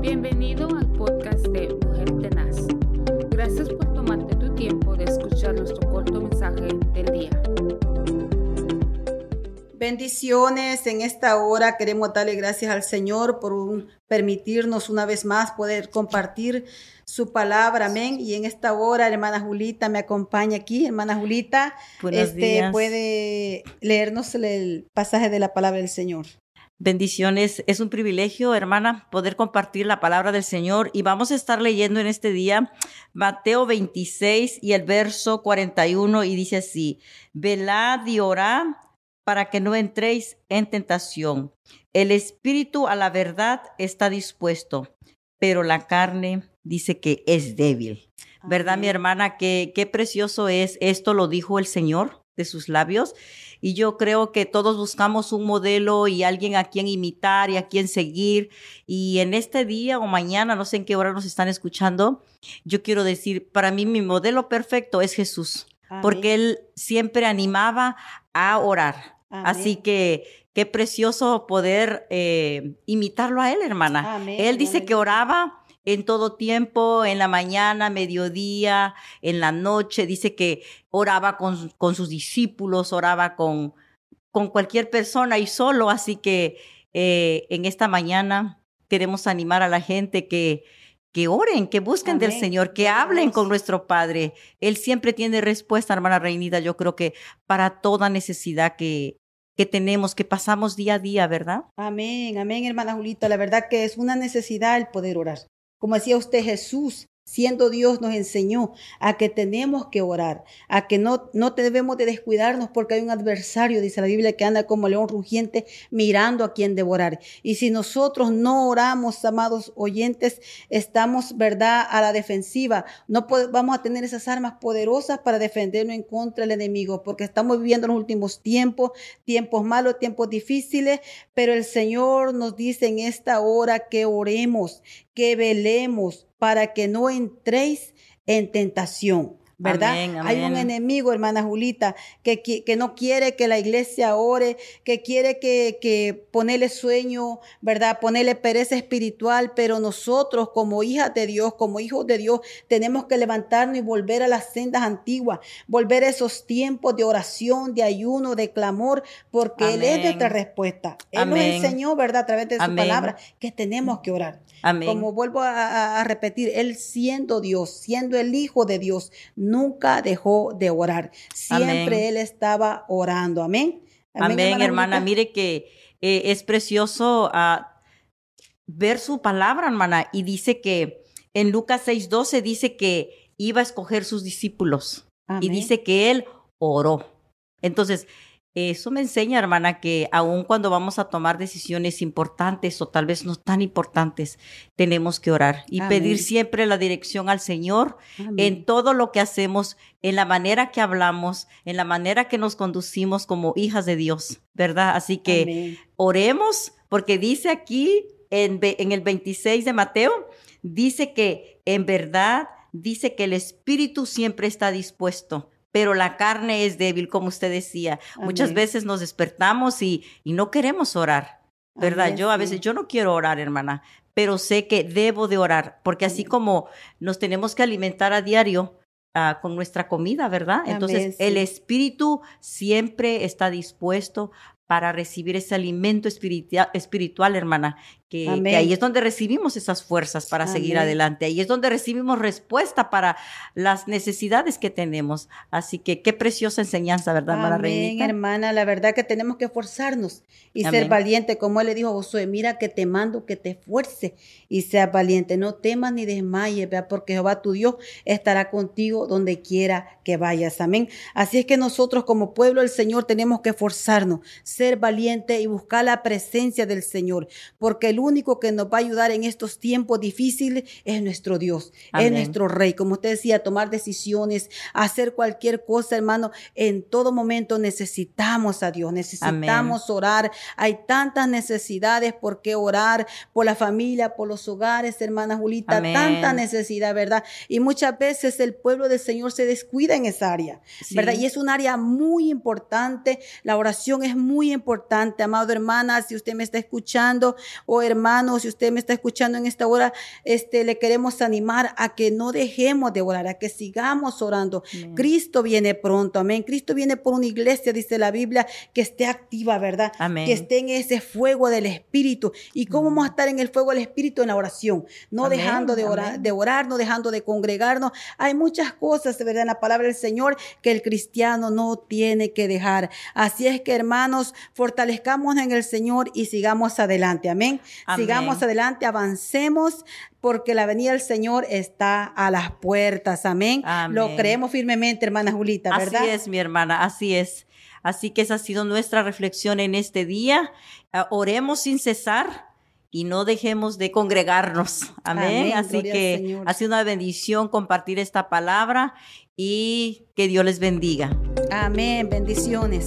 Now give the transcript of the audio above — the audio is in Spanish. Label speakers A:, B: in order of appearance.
A: Bienvenido al podcast de Mujer Tenaz. Gracias por tomarte tu tiempo de escuchar nuestro corto mensaje del día.
B: Bendiciones en esta hora. Queremos darle gracias al Señor por un- permitirnos una vez más poder compartir su palabra. Amén. Y en esta hora, hermana Julita me acompaña aquí. Hermana Julita,
C: Buenos
B: este
C: días.
B: puede leernos el pasaje de la palabra del Señor.
C: Bendiciones. Es un privilegio, hermana, poder compartir la palabra del Señor. Y vamos a estar leyendo en este día Mateo 26 y el verso 41 y dice así, velad y orad para que no entréis en tentación. El espíritu a la verdad está dispuesto, pero la carne dice que es débil. ¿Verdad, mi hermana? Qué, qué precioso es. Esto lo dijo el Señor de sus labios. Y yo creo que todos buscamos un modelo y alguien a quien imitar y a quien seguir. Y en este día o mañana, no sé en qué hora nos están escuchando, yo quiero decir, para mí mi modelo perfecto es Jesús, porque él siempre animaba a orar.
B: Amén.
C: Así que qué precioso poder eh, imitarlo a él, hermana.
B: Amén,
C: Él dice que oraba en todo tiempo, en la mañana, mediodía, en la noche. Dice que oraba con, con sus discípulos, oraba con, con cualquier persona y solo. Así que eh, en esta mañana queremos animar a la gente que, que oren, que busquen del. Señor, que hablen con nuestro Padre. Él siempre tiene respuesta, hermana Reinida, yo creo que para toda necesidad que, que tenemos, que pasamos día a día, ¿verdad?
B: Amén, amén, hermana Julita. La verdad que es una necesidad el poder orar. Como decía usted, Jesús, siendo Dios, nos enseñó a que tenemos que orar, a que no, no debemos de descuidarnos porque hay un adversario, dice la Biblia, que anda como león rugiente mirando a quien devorar. Y si nosotros no oramos, amados oyentes, estamos, ¿verdad?, a la defensiva. No vamos a tener esas armas poderosas para defendernos en contra del enemigo, porque estamos viviendo en los últimos tiempos, tiempos malos, tiempos difíciles, pero el Señor nos dice en esta hora que oremos, que velemos para que no entréis en tentación. ¿Verdad?
C: Amén,
B: Hay un
C: amén.
B: enemigo, hermana Julita, que, que no quiere que la iglesia ore, que quiere que, que ponerle sueño, ¿verdad? Ponerle pereza espiritual, pero nosotros como hijas de Dios, como hijos de Dios, tenemos que levantarnos y volver a las sendas antiguas, volver a esos tiempos de oración, de ayuno, de clamor, porque Él es
C: Amén.
B: nuestra respuesta. Él nos
C: Amén.
B: enseñó, ¿verdad? A través de su
C: Amén.
B: palabra, que tenemos que orar.
C: Amén.
B: Como vuelvo a, a- a repetir, Él siendo Dios, siendo el Hijo de Dios, nunca dejó de orar. Siempre
C: Amén.
B: Él estaba orando. Amén.
C: Amén, hermana.
B: Julita?
C: Mire que eh, es precioso ah, ver su palabra, hermana. Y dice que en Lucas 6:12 dice que iba a escoger sus discípulos. Y dice que él oró. Entonces, eso me enseña, hermana, que aun cuando vamos a tomar decisiones importantes o tal vez no tan importantes, tenemos que orar y
B: Amén.
C: pedir siempre la dirección al Señor
B: Amén.
C: en todo lo que hacemos, en la manera que hablamos, en la manera que nos conducimos como hijas de Dios, ¿verdad? Así que
B: Amén.
C: oremos, porque dice aquí en, en el 26 de Mateo, dice que en verdad, dice que el espíritu siempre está dispuesto. Pero la carne es débil, como usted decía. Muchas veces nos despertamos y, y no queremos orar. ¿verdad?
B: Amén,
C: yo a veces, yo no quiero orar, hermana, pero sé que debo de orar, porque así como nos tenemos que alimentar a diario ah, con nuestra comida, ¿verdad? Entonces,
B: Amén,
C: el espíritu siempre está dispuesto para recibir ese alimento espiritua- espiritual, hermana, que, ahí es donde recibimos esas fuerzas para seguir adelante, ahí es donde recibimos respuesta para las necesidades que tenemos. Así que qué preciosa enseñanza, ¿verdad,
B: Amén,
C: Reinita?
B: hermana. La verdad que tenemos que esforzarnos y ser valiente, como él le dijo a Josué, mira que te mando que te esfuerce y seas valiente. No temas ni desmayes, ¿verdad? porque Jehová tu Dios estará contigo donde quiera que vayas. Amén. Así es que nosotros como pueblo del Señor tenemos que esforzarnos, ser valiente y buscar la presencia del Señor, porque el único que nos va a ayudar en estos tiempos difíciles es nuestro Dios, es nuestro Rey. Como usted decía, tomar decisiones, hacer cualquier cosa, hermano, en todo momento necesitamos a Dios, necesitamos orar. Hay tantas necesidades por qué orar, por la familia, por los hogares, hermana Julita,
C: Amén.
B: tanta necesidad, ¿verdad? Y muchas veces el pueblo del Señor se descuida en esa área,
C: Sí.
B: ¿verdad? Y es un área muy importante, la oración es muy importante, amado hermana, si usted me está escuchando, o hermanos, si usted me está escuchando en esta hora, este, le queremos animar a que no dejemos de orar, a que sigamos orando. Cristo viene pronto, amén. Cristo viene por una iglesia, dice la Biblia, que esté activa, ¿verdad?
C: Amén.
B: Que esté en ese fuego del Espíritu. ¿Y cómo vamos a estar en el fuego del Espíritu? En la oración, no dejando de orar, de orar, no dejando de congregarnos. Hay muchas cosas, de verdad, en la palabra del Señor que el cristiano no tiene que dejar. Así es que, hermanos, fortalezcamos en el Señor y sigamos adelante. Amén.
C: Amén.
B: Sigamos adelante, avancemos, porque la venida del Señor está a las puertas. Amén.
C: Amén.
B: Lo creemos firmemente, hermana Julita, ¿verdad?
C: Así es, mi hermana, así es. Así que esa ha sido nuestra reflexión en este día. Ah, oremos sin cesar y no dejemos de congregarnos. Amén.
B: Amén,
C: Así que ha sido una bendición compartir esta palabra y que Dios les bendiga.
B: Amén. Bendiciones.